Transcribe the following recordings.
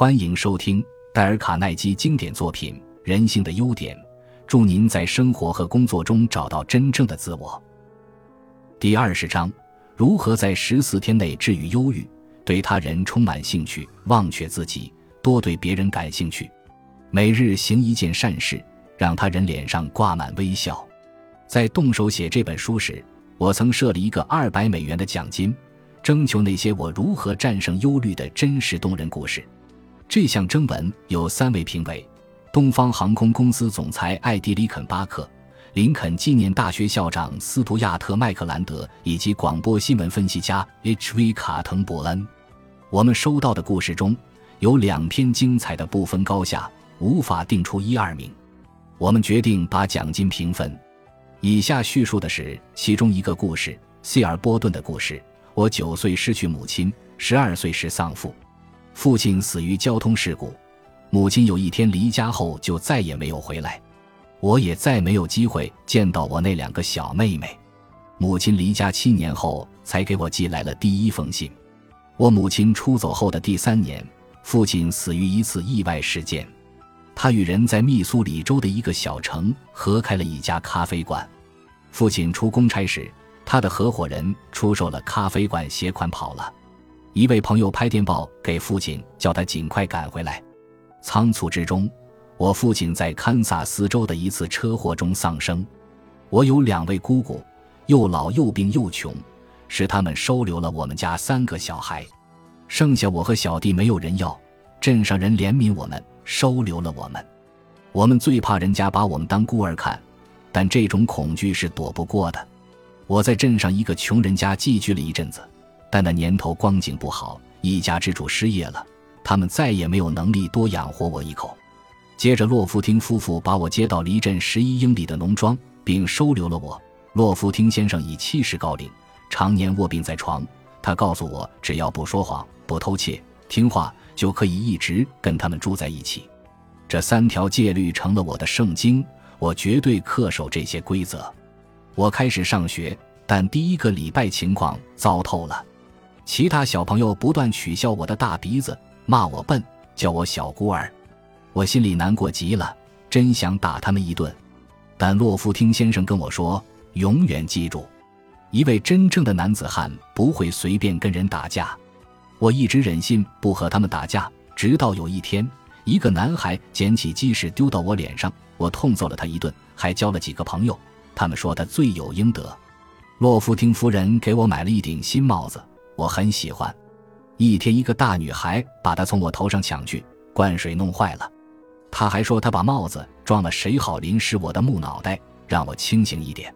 欢迎收听戴尔·卡耐基经典作品《人性的优点》，祝您在生活和工作中找到真正的自我。第二十章：如何在十四天内治愈忧郁？对他人充满兴趣，忘却自己，多对别人感兴趣。每日行一件善事，让他人脸上挂满微笑。在动手写这本书时，我曾设了一个二百美元的奖金，征求那些我如何战胜忧虑的真实动人故事。这项征文有三位评委：东方航空公司总裁艾迪·里肯巴克、林肯纪念大学校长斯图亚特·麦克兰德以及广播新闻分析家 H.V. 卡滕伯恩。我们收到的故事中有两篇精彩的不分高下，无法定出一二名。我们决定把奖金平分。以下叙述的是其中一个故事：希尔波顿的故事。我九岁失去母亲，十二岁时丧父。父亲死于交通事故，母亲有一天离家后就再也没有回来，我也再没有机会见到我那两个小妹妹。母亲离家七年后才给我寄来了第一封信。我母亲出走后的第三年，父亲死于一次意外事件。他与人在密苏里州的一个小城合开了一家咖啡馆。父亲出公差时，他的合伙人出售了咖啡馆，携款跑了。一位朋友拍电报给父亲，叫他尽快赶回来。仓促之中，我父亲在堪萨斯州的一次车祸中丧生。我有两位姑姑，又老又病又穷，是他们收留了我们家三个小孩，剩下我和小弟没有人要。镇上人怜悯我们，收留了我们。我们最怕人家把我们当孤儿看，但这种恐惧是躲不过的。我在镇上一个穷人家寄居了一阵子。但那年头光景不好，一家之主失业了，他们再也没有能力多养活我一口。接着，洛夫汀夫妇把我接到离镇十一英里的农庄，并收留了我。洛夫汀先生已七十高龄，常年卧病在床。他告诉我，只要不说谎、不偷窃、听话，就可以一直跟他们住在一起。这三条戒律成了我的圣经，我绝对恪守这些规则。我开始上学，但第一个礼拜情况糟透了。其他小朋友不断取笑我的大鼻子，骂我笨，叫我小孤儿，我心里难过极了，真想打他们一顿。但洛夫汀先生跟我说：“永远记住，一位真正的男子汉不会随便跟人打架。”我一直忍心不和他们打架，直到有一天，一个男孩捡起鸡屎丢到我脸上，我痛揍了他一顿，还交了几个朋友。他们说他罪有应得。洛夫汀夫人给我买了一顶新帽子。我很喜欢。一天，一个大女孩把它从我头上抢去，灌水弄坏了。她还说她把帽子撞了，谁好淋湿我的木脑袋，让我清醒一点。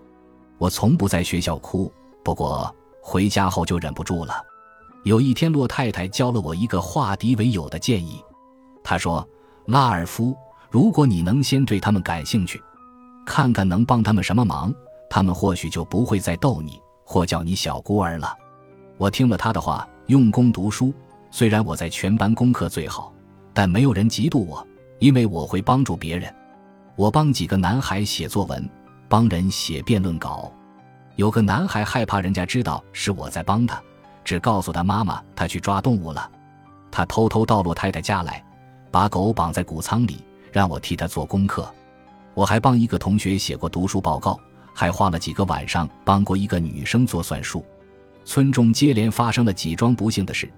我从不在学校哭，不过回家后就忍不住了。有一天，洛太太教了我一个化敌为友的建议。她说：“拉尔夫，如果你能先对他们感兴趣，看看能帮他们什么忙，他们或许就不会再逗你或叫你小孤儿了。”我听了他的话，用功读书。虽然我在全班功课最好，但没有人嫉妒我，因为我会帮助别人。我帮几个男孩写作文，帮人写辩论稿。有个男孩害怕人家知道是我在帮他，只告诉他妈妈他去抓动物了。他偷偷到洛太太家来，把狗绑在谷仓里，让我替他做功课。我还帮一个同学写过读书报告，还花了几个晚上帮过一个女生做算术。村中接连发生了几桩不幸的事，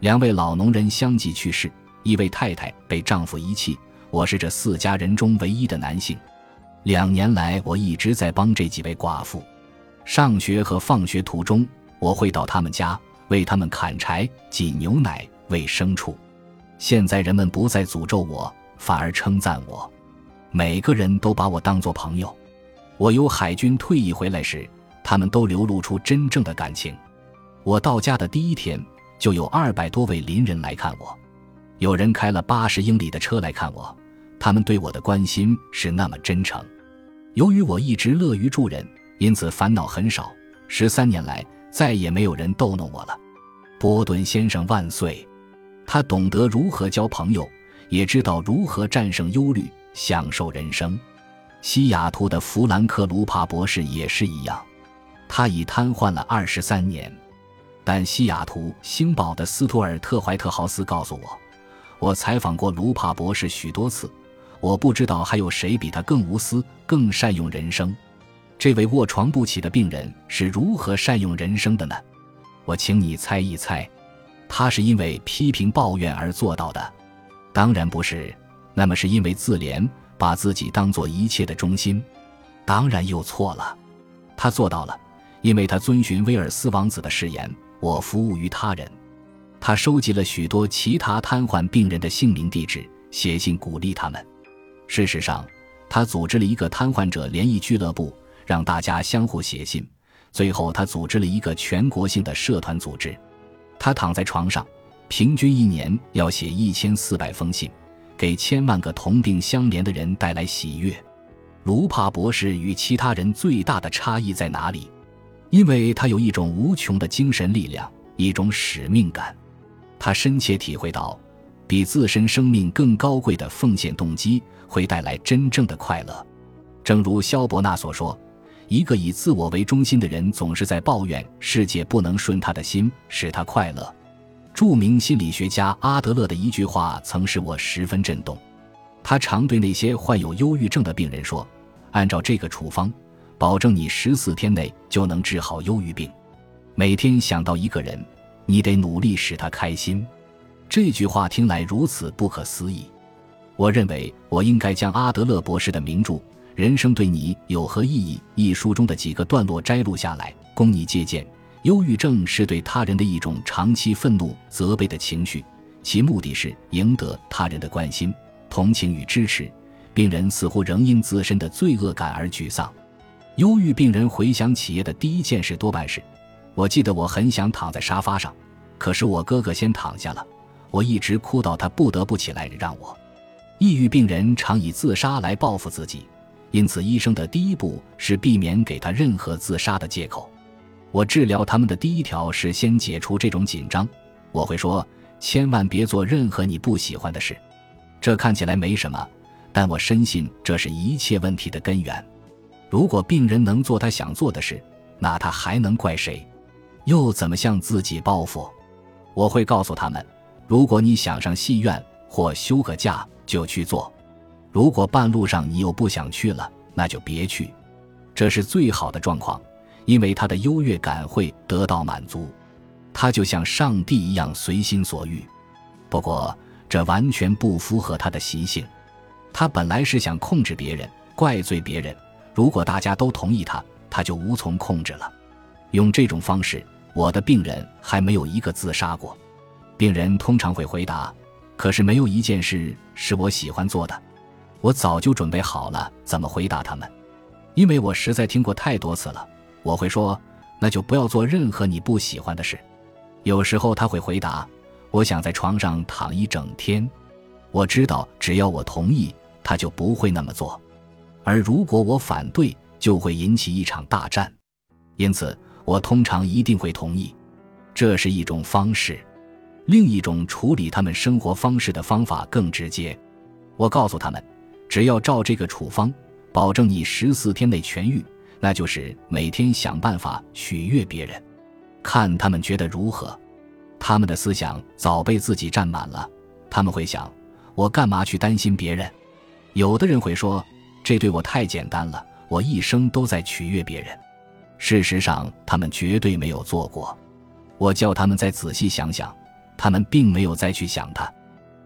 两位老农人相继去世，一位太太被丈夫遗弃。我是这四家人中唯一的男性。两年来，我一直在帮这几位寡妇。上学和放学途中，我会到他们家为他们砍柴、挤牛奶、喂牲畜。现在人们不再诅咒我，反而称赞我。每个人都把我当作朋友。我由海军退役回来时，他们都流露出真正的感情。我到家的第一天，就有二百多位邻人来看我，有人开了八十英里的车来看我，他们对我的关心是那么真诚。由于我一直乐于助人，因此烦恼很少。十三年来，再也没有人逗弄我了。波顿先生万岁！他懂得如何交朋友，也知道如何战胜忧虑，享受人生。西雅图的弗兰克·卢帕博士也是一样，他已瘫痪了二十三年。但西雅图《星报》的斯图尔特·怀特豪斯告诉我，我采访过卢帕博士许多次，我不知道还有谁比他更无私、更善用人生。这位卧床不起的病人是如何善用人生的呢？我请你猜一猜，他是因为批评抱怨而做到的？当然不是。那么是因为自怜，把自己当做一切的中心？当然又错了。他做到了，因为他遵循威尔斯王子的誓言：“我服务于他人。”他收集了许多其他瘫痪病人的姓名、地址，写信鼓励他们。事实上，他组织了一个瘫痪者联谊俱乐部，让大家相互写信。最后，他组织了一个全国性的社团组织。他躺在床上，平均一年要写一千四百封信，给千万个同病相怜的人带来喜悦。卢帕博士与其他人最大的差异在哪里？因为他有一种无穷的精神力量，一种使命感。他深切体会到，比自身生命更高贵的奉献动机会带来真正的快乐。正如萧伯纳所说。一个以自我为中心的人总是在抱怨世界不能顺他的心，使他快乐。著名心理学家阿德勒的一句话曾使我十分震动。他常对那些患有忧郁症的病人说：“按照这个处方，保证你十四天内就能治好忧郁病。每天想到一个人，你得努力使他开心。”这句话听来如此不可思议。我认为我应该将阿德勒博士的名著。人生对你有何意义？一书中的几个段落摘录下来，供你借鉴。忧郁症是对他人的一种长期愤怒、责备的情绪，其目的是赢得他人的关心、同情与支持。病人似乎仍因自身的罪恶感而沮丧。忧郁病人回想起夜的第一件事多半是：我记得我很想躺在沙发上，可是我哥哥先躺下了，我一直哭到他不得不起来让我。抑郁病人常以自杀来报复自己。因此，医生的第一步是避免给他任何自杀的借口。我治疗他们的第一条是先解除这种紧张。我会说：千万别做任何你不喜欢的事。这看起来没什么，但我深信这是一切问题的根源。如果病人能做他想做的事，那他还能怪谁？又怎么向自己报复？我会告诉他们：如果你想上戏院或休个假，就去做。如果半路上你又不想去了，那就别去，这是最好的状况，因为他的优越感会得到满足，他就像上帝一样随心所欲。不过这完全不符合他的习性，他本来是想控制别人，怪罪别人。如果大家都同意他，他就无从控制了。用这种方式，我的病人还没有一个自杀过。病人通常会回答：“可是没有一件事是我喜欢做的。”我早就准备好了怎么回答他们，因为我实在听过太多次了。我会说：“那就不要做任何你不喜欢的事。”有时候他会回答：“我想在床上躺一整天。”我知道，只要我同意，他就不会那么做；而如果我反对，就会引起一场大战。因此，我通常一定会同意。这是一种方式。另一种处理他们生活方式的方法更直接。我告诉他们。只要照这个处方，保证你十四天内痊愈，那就是每天想办法取悦别人，看他们觉得如何。他们的思想早被自己占满了，他们会想：我干嘛去担心别人？有的人会说：这对我太简单了，我一生都在取悦别人。事实上，他们绝对没有做过。我叫他们再仔细想想，他们并没有再去想他。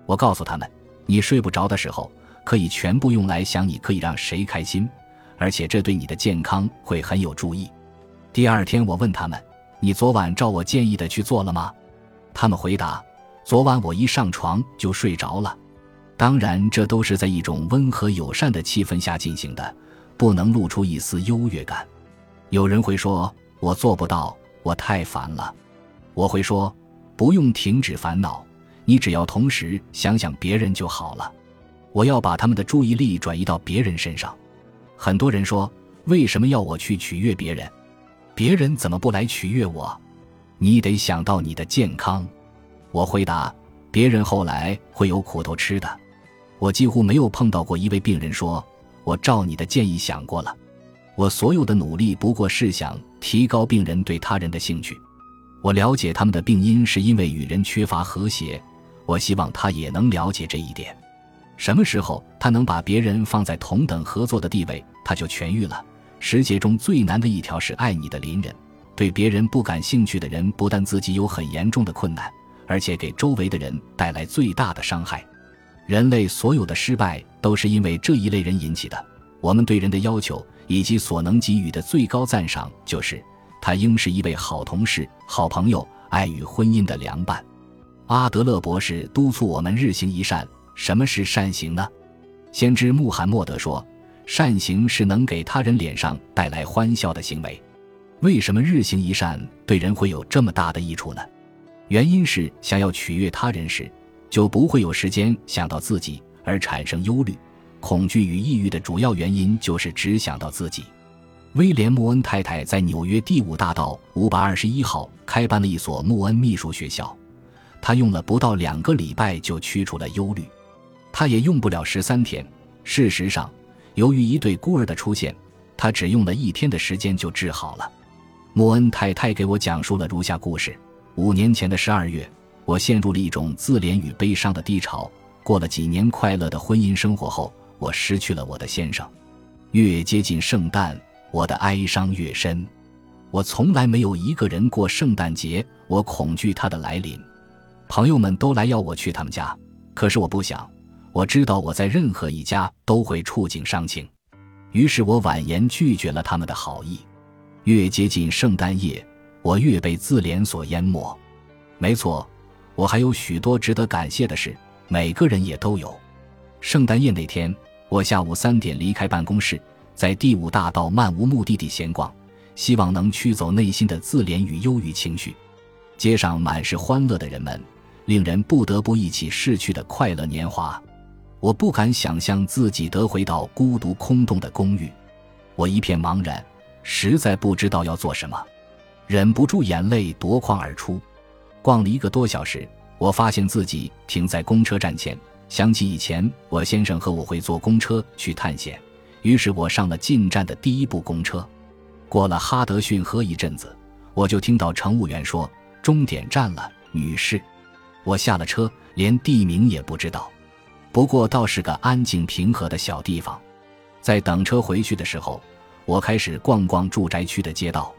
我告诉他们：你睡不着的时候。可以全部用来想你可以让谁开心，而且这对你的健康会很有注意。第二天，我问他们：“你昨晚照我建议的去做了吗？”他们回答：“昨晚我一上床就睡着了。”当然，这都是在一种温和友善的气氛下进行的，不能露出一丝优越感。有人会说：“我做不到，我太烦了。”我会说：“不用停止烦恼，你只要同时想想别人就好了。”我要把他们的注意力转移到别人身上。很多人说：“为什么要我去取悦别人？别人怎么不来取悦我？”你得想到你的健康。我回答：“别人后来会有苦头吃的。”我几乎没有碰到过一位病人说：“我照你的建议想过了。”我所有的努力不过是想提高病人对他人的兴趣。我了解他们的病因是因为与人缺乏和谐。我希望他也能了解这一点。什么时候他能把别人放在同等合作的地位，他就痊愈了。世界中最难的一条是爱你的邻人。对别人不感兴趣的人，不但自己有很严重的困难，而且给周围的人带来最大的伤害。人类所有的失败都是因为这一类人引起的。我们对人的要求以及所能给予的最高赞赏，就是他应是一位好同事、好朋友、爱与婚姻的良伴。阿德勒博士督促我们日行一善。什么是善行呢？先知穆罕默德说，善行是能给他人脸上带来欢笑的行为。为什么日行一善对人会有这么大的益处呢？原因是想要取悦他人时，就不会有时间想到自己而产生忧虑、恐惧与抑郁的主要原因就是只想到自己。威廉·穆恩太太在纽约第五大道五百二十一号开办了一所穆恩秘书学校，她用了不到两个礼拜就驱除了忧虑。他也用不了十三天。事实上，由于一对孤儿的出现，他只用了一天的时间就治好了。穆恩太太给我讲述了如下故事：五年前的十二月，我陷入了一种自怜与悲伤的低潮。过了几年快乐的婚姻生活后，我失去了我的先生。越接近圣诞，我的哀伤越深。我从来没有一个人过圣诞节，我恐惧他的来临。朋友们都来要我去他们家，可是我不想。我知道我在任何一家都会触景伤情，于是我婉言拒绝了他们的好意。越接近圣诞夜，我越被自怜所淹没。没错，我还有许多值得感谢的事，每个人也都有。圣诞夜那天，我下午三点离开办公室，在第五大道漫无目的地闲逛，希望能驱走内心的自怜与忧郁情绪。街上满是欢乐的人们，令人不得不忆起逝去的快乐年华。我不敢想象自己得回到孤独空洞的公寓，我一片茫然，实在不知道要做什么，忍不住眼泪夺眶而出。逛了一个多小时，我发现自己停在公车站前，想起以前我先生和我会坐公车去探险，于是我上了进站的第一部公车。过了哈德逊河一阵子，我就听到乘务员说：“终点站了，女士。”我下了车，连地名也不知道。不过倒是个安静平和的小地方，在等车回去的时候，我开始逛逛住宅区的街道。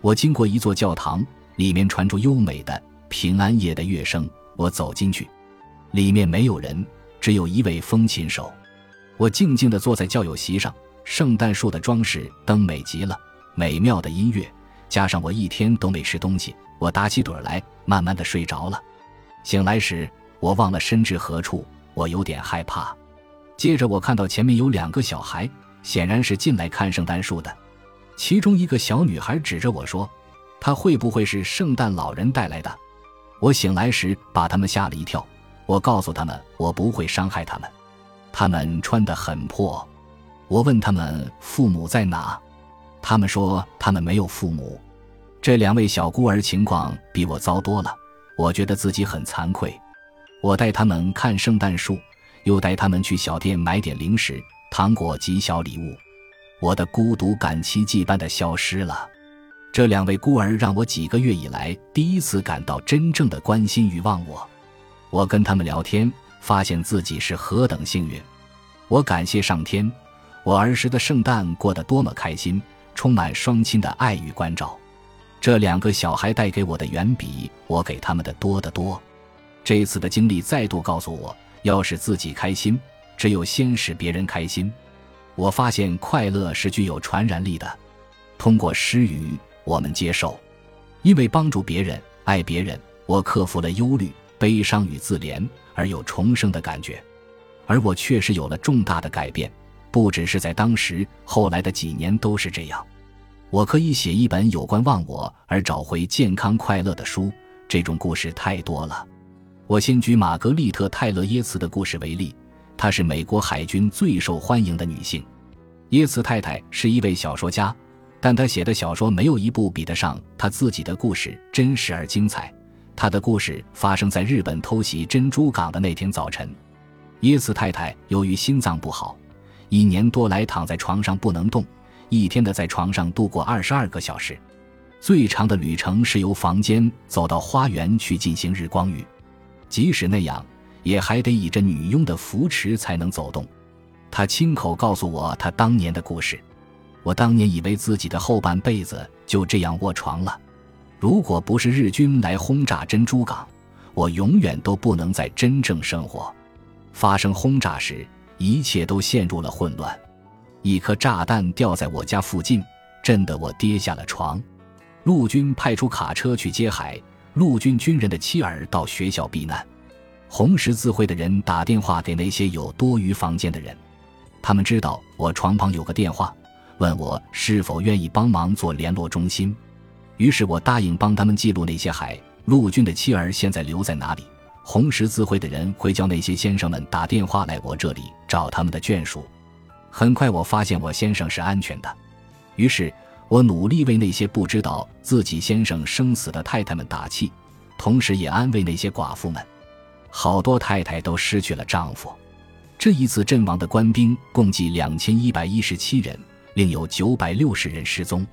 我经过一座教堂，里面传出优美的平安夜的乐声。我走进去，里面没有人，只有一位风琴手。我静静地坐在教友席上，圣诞树的装饰灯美极了，美妙的音乐加上我一天都没吃东西，我打起盹来，慢慢地睡着了。醒来时，我忘了身至何处。我有点害怕，接着我看到前面有两个小孩，显然是进来看圣诞树的。其中一个小女孩指着我说：“她会不会是圣诞老人带来的？”我醒来时把他们吓了一跳。我告诉他们我不会伤害他们。他们穿得很破。我问他们父母在哪，他们说他们没有父母。这两位小孤儿情况比我糟多了，我觉得自己很惭愧。我带他们看圣诞树，又带他们去小店买点零食、糖果及小礼物。我的孤独感奇迹般的消失了。这两位孤儿让我几个月以来第一次感到真正的关心与忘我。我跟他们聊天，发现自己是何等幸运。我感谢上天，我儿时的圣诞过得多么开心，充满双亲的爱与关照。这两个小孩带给我的远比我给他们的多得多。这次的经历再度告诉我，要使自己开心，只有先使别人开心。我发现快乐是具有传染力的。通过施予，我们接受，因为帮助别人、爱别人，我克服了忧虑、悲伤与自怜，而有重生的感觉。而我确实有了重大的改变，不只是在当时，后来的几年都是这样。我可以写一本有关忘我而找回健康快乐的书。这种故事太多了。我先举玛格丽特·泰勒·耶茨的故事为例，她是美国海军最受欢迎的女性。耶茨太太是一位小说家，但他写的小说没有一部比得上他自己的故事真实而精彩。他的故事发生在日本偷袭珍珠港的那天早晨。耶茨太太由于心脏不好，一年多来躺在床上不能动，一天的在床上度过二十二个小时。最长的旅程是由房间走到花园去进行日光浴。即使那样，也还得倚着女佣的扶持才能走动。他亲口告诉我他当年的故事。我当年以为自己的后半辈子就这样卧床了。如果不是日军来轰炸珍珠港，我永远都不能再真正生活。发生轰炸时，一切都陷入了混乱。一颗炸弹掉在我家附近，震得我跌下了床。陆军派出卡车去接海，陆军军人的妻儿到学校避难。红十字会的人打电话给那些有多余房间的人，他们知道我床旁有个电话。问我是否愿意帮忙做联络中心，于是我答应帮他们记录那些海陆军的妻儿现在留在哪里。红十字会的人会叫那些先生们打电话来我这里找他们的眷属。很快我发现我先生是安全的，于是我努力为那些不知道自己先生生死的太太们打气，同时也安慰那些寡妇们。好多太太都失去了丈夫。这一次阵亡的官兵共计两千一百一十七人。另有九百六十人失踪。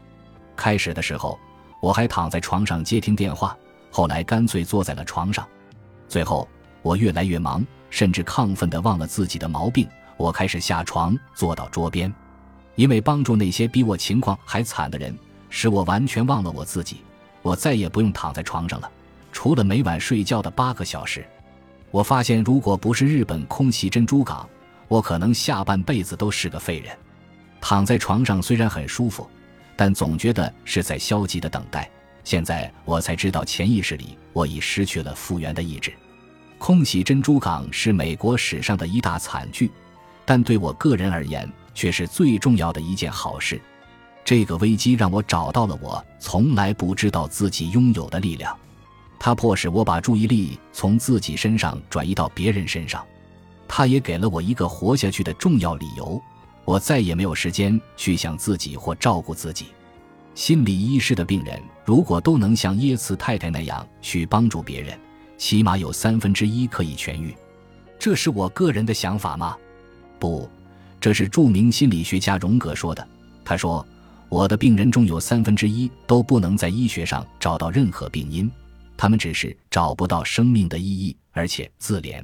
开始的时候，我还躺在床上接听电话，后来干脆坐在了床上。最后，我越来越忙，甚至亢奋地忘了自己的毛病。我开始下床，坐到桌边，因为帮助那些比我情况还惨的人，使我完全忘了我自己。我再也不用躺在床上了，除了每晚睡觉的八个小时。我发现，如果不是日本空袭珍珠港，我可能下半辈子都是个废人。躺在床上虽然很舒服，但总觉得是在消极的等待。现在我才知道，潜意识里我已失去了复原的意志。空袭珍珠港是美国史上的一大惨剧，但对我个人而言却是最重要的一件好事。这个危机让我找到了我从来不知道自己拥有的力量，它迫使我把注意力从自己身上转移到别人身上，它也给了我一个活下去的重要理由。我再也没有时间去想自己或照顾自己。心理医师的病人如果都能像耶茨太太那样去帮助别人，起码有三分之一可以痊愈。这是我个人的想法吗？不，这是著名心理学家荣格说的。他说：“我的病人中有三分之一都不能在医学上找到任何病因，他们只是找不到生命的意义，而且自怜。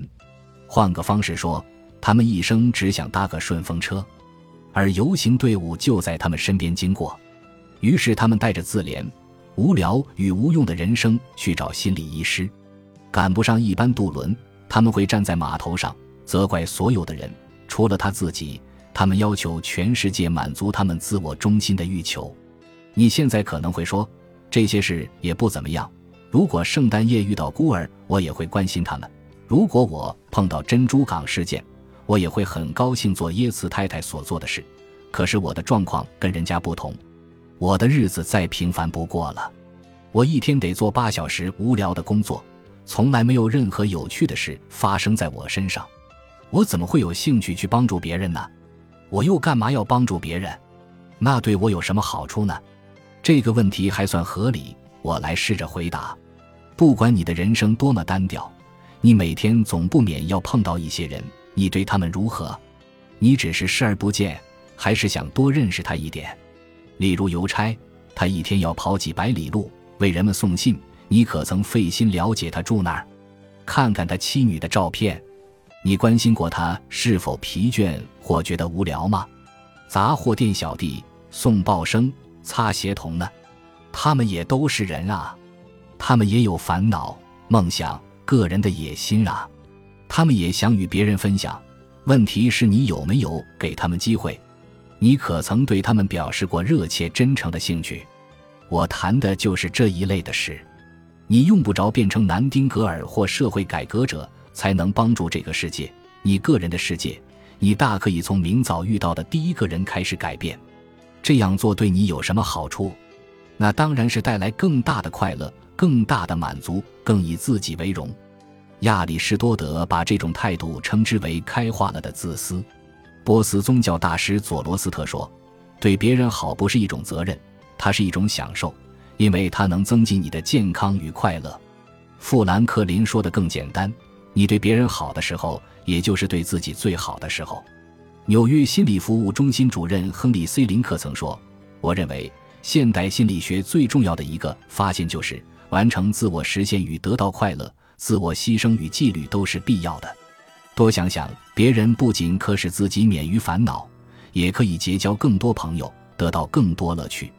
换个方式说，他们一生只想搭个顺风车。”而游行队伍就在他们身边经过，于是他们带着自怜、无聊与无用的人生去找心理医师。赶不上一班渡轮，他们会站在码头上责怪所有的人，除了他自己。他们要求全世界满足他们自我中心的欲求。你现在可能会说，这些事也不怎么样。如果圣诞夜遇到孤儿，我也会关心他们；如果我碰到珍珠港事件，我也会很高兴做耶茨太太所做的事，可是我的状况跟人家不同，我的日子再平凡不过了。我一天得做八小时无聊的工作，从来没有任何有趣的事发生在我身上。我怎么会有兴趣去帮助别人呢？我又干嘛要帮助别人？那对我有什么好处呢？这个问题还算合理，我来试着回答。不管你的人生多么单调，你每天总不免要碰到一些人。你对他们如何？你只是视而不见，还是想多认识他一点？例如邮差，他一天要跑几百里路为人们送信，你可曾费心了解他住哪儿？看看他妻女的照片，你关心过他是否疲倦或觉得无聊吗？杂货店小弟、送报生、擦鞋童呢？他们也都是人啊，他们也有烦恼、梦想、个人的野心啊。他们也想与别人分享，问题是你有没有给他们机会？你可曾对他们表示过热切真诚的兴趣？我谈的就是这一类的事。你用不着变成南丁格尔或社会改革者才能帮助这个世界。你个人的世界，你大可以从明早遇到的第一个人开始改变。这样做对你有什么好处？那当然是带来更大的快乐、更大的满足、更以自己为荣。亚里士多德把这种态度称之为开化了的自私。波斯宗教大师佐罗斯特说：“对别人好不是一种责任，它是一种享受，因为它能增进你的健康与快乐。”富兰克林说的更简单：“你对别人好的时候，也就是对自己最好的时候。”纽约心理服务中心主任亨利 ·C· 林克曾说：“我认为现代心理学最重要的一个发现就是完成自我实现与得到快乐。”自我牺牲与纪律都是必要的。多想想，别人不仅可使自己免于烦恼，也可以结交更多朋友，得到更多乐趣。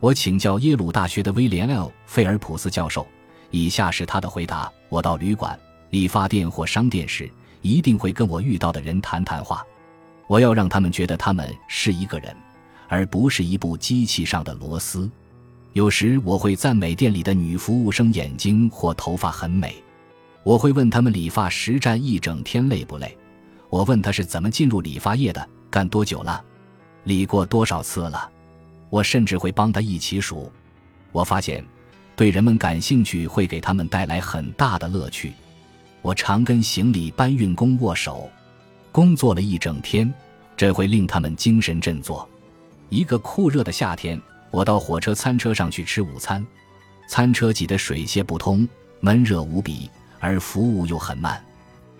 我请教耶鲁大学的威廉 ·L· 费尔普斯教授，以下是他的回答：我到旅馆、理发店或商店时，一定会跟我遇到的人谈谈话。我要让他们觉得他们是一个人，而不是一部机器上的螺丝。有时我会赞美店里的女服务生眼睛或头发很美。我会问他们理发实战一整天累不累。我问他是怎么进入理发业的，干多久了，理过多少次了。我甚至会帮他一起数。我发现，对人们感兴趣会给他们带来很大的乐趣。我常跟行李搬运工握手，工作了一整天，这会令他们精神振作。一个酷热的夏天。我到火车餐车上去吃午餐，餐车挤得水泄不通，闷热无比，而服务又很慢。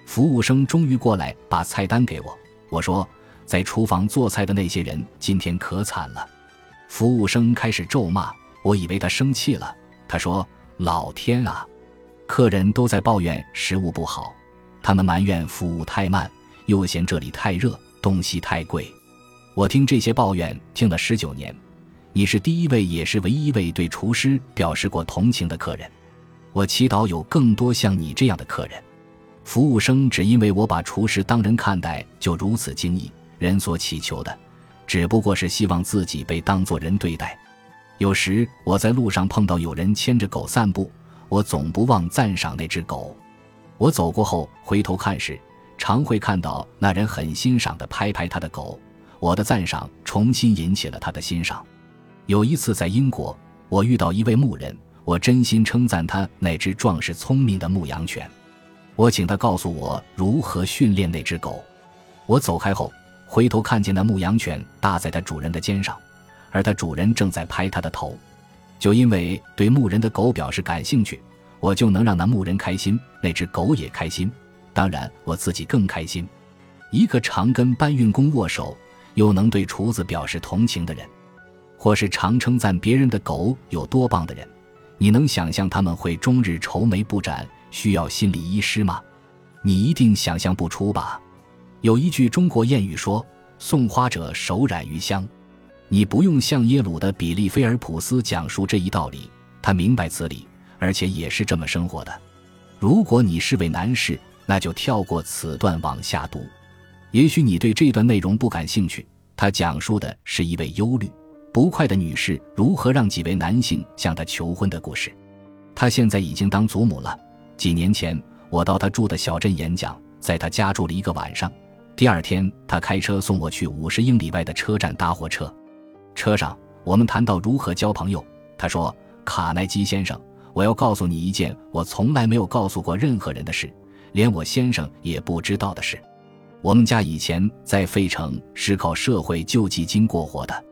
服务生终于过来把菜单给我。我说：“在厨房做菜的那些人今天可惨了。”服务生开始咒骂，我以为他生气了。他说：“老天啊，客人都在抱怨食物不好，他们埋怨服务太慢，又嫌这里太热，东西太贵。”我听这些抱怨听了十九年。你是第一位，也是唯一一位对厨师表示过同情的客人。我祈祷有更多像你这样的客人。服务生只因为我把厨师当人看待，就如此惊异。人所祈求的，只不过是希望自己被当作人对待。有时我在路上碰到有人牵着狗散步，我总不忘赞赏那只狗。我走过后回头看时，常会看到那人很欣赏地拍拍他的狗。我的赞赏重新引起了他的欣赏。有一次在英国，我遇到一位牧人，我真心称赞他那只壮实聪明的牧羊犬。我请他告诉我如何训练那只狗。我走开后，回头看见那牧羊犬搭在它主人的肩上，而它主人正在拍它的头。就因为对牧人的狗表示感兴趣，我就能让那牧人开心，那只狗也开心，当然我自己更开心。一个常跟搬运工握手，又能对厨子表示同情的人。或是常称赞别人的狗有多棒的人，你能想象他们会终日愁眉不展，需要心理医师吗？你一定想象不出吧。有一句中国谚语说：“送花者手染余香。”你不用向耶鲁的比利菲尔普斯讲述这一道理，他明白此理，而且也是这么生活的。如果你是位男士，那就跳过此段往下读。也许你对这段内容不感兴趣，他讲述的是一位忧虑。不快的女士如何让几位男性向她求婚的故事。她现在已经当祖母了。几年前，我到她住的小镇演讲，在她家住了一个晚上。第二天，她开车送我去五十英里外的车站搭火车。车上，我们谈到如何交朋友。她说：“卡耐基先生，我要告诉你一件我从来没有告诉过任何人的事，连我先生也不知道的事。我们家以前在费城是靠社会救济金过活的。”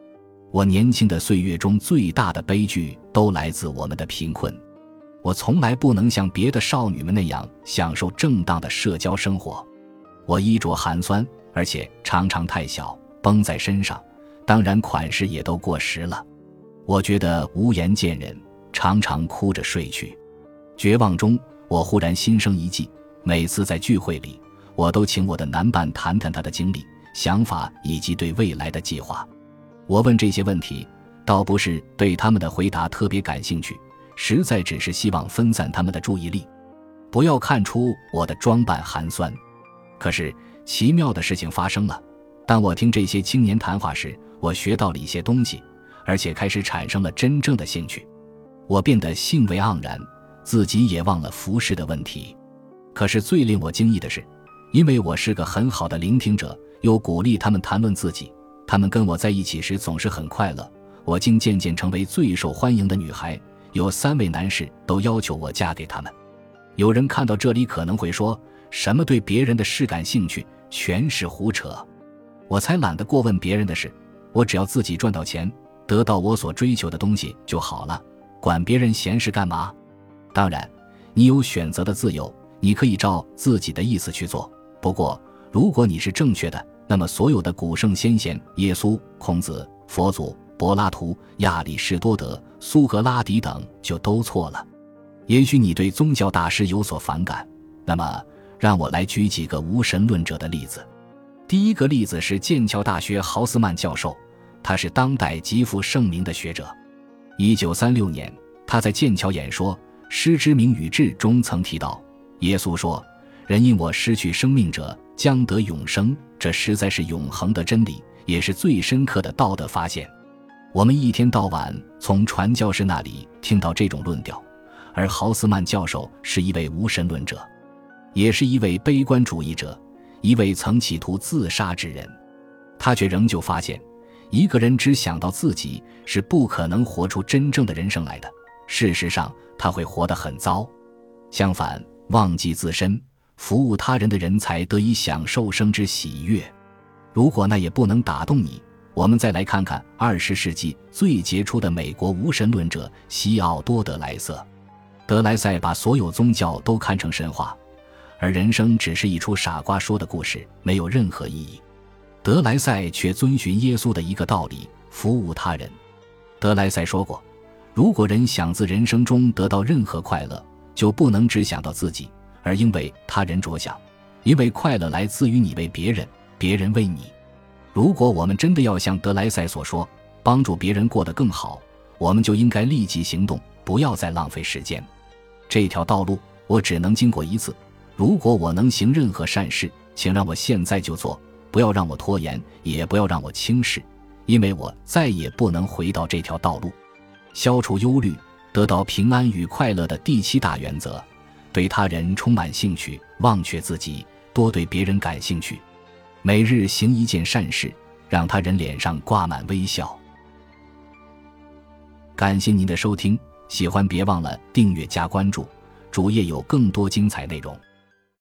我年轻的岁月中最大的悲剧都来自我们的贫困。我从来不能像别的少女们那样享受正当的社交生活。我衣着寒酸，而且常常太小，绷在身上，当然款式也都过时了。我觉得无颜见人，常常哭着睡去。绝望中，我忽然心生一计。每次在聚会里，我都请我的男伴谈谈他的经历、想法以及对未来的计划。我问这些问题，倒不是对他们的回答特别感兴趣，实在只是希望分散他们的注意力，不要看出我的装扮寒酸。可是奇妙的事情发生了，当我听这些青年谈话时，我学到了一些东西，而且开始产生了真正的兴趣。我变得兴味盎然，自己也忘了服饰的问题。可是最令我惊异的是，因为我是个很好的聆听者，又鼓励他们谈论自己。他们跟我在一起时总是很快乐，我竟渐渐成为最受欢迎的女孩。有三位男士都要求我嫁给他们。有人看到这里可能会说：“什么对别人的事感兴趣，全是胡扯。”我才懒得过问别人的事，我只要自己赚到钱，得到我所追求的东西就好了，管别人闲事干嘛？当然，你有选择的自由，你可以照自己的意思去做。不过，如果你是正确的。那么，所有的古圣先贤，耶稣、孔子、佛祖、柏拉图、亚里士多德、苏格拉底等，就都错了。也许你对宗教大师有所反感，那么让我来举几个无神论者的例子。第一个例子是剑桥大学豪斯曼教授，他是当代极负盛名的学者。一九三六年，他在剑桥演说《师之名与志》中曾提到，耶稣说：“人因我失去生命者将得永生。”这实在是永恒的真理，也是最深刻的道德发现。我们一天到晚从传教士那里听到这种论调，而豪斯曼教授是一位无神论者，也是一位悲观主义者，一位曾企图自杀之人。他却仍旧发现，一个人只想到自己是不可能活出真正的人生来的。事实上，他会活得很糟。相反，忘记自身，服务他人的人才得以享受生之喜悦。如果那也不能打动你。我们再来看看二十世纪最杰出的美国无神论者西奥多·德莱瑟。德莱塞把所有宗教都看成神话，而人生只是一出傻瓜说的故事，没有任何意义。德莱塞却遵循耶稣的一个道理：服务他人。德莱塞说过：“如果人想自人生中得到任何快乐，就不能只想到自己，而应为他人着想，因为快乐来自于你为别人，别人为你。”如果我们真的要像德莱塞所说，帮助别人过得更好，我们就应该立即行动，不要再浪费时间。这条道路我只能经过一次。如果我能行任何善事，请让我现在就做，不要让我拖延，也不要让我轻视，因为我再也不能回到这条道路。消除忧虑，得到平安与快乐的第七大原则：对他人充满兴趣，忘却自己，多对别人感兴趣。每日行一件善事，让他人脸上挂满微笑。感谢您的收听，喜欢别忘了订阅加关注，主页有更多精彩内容。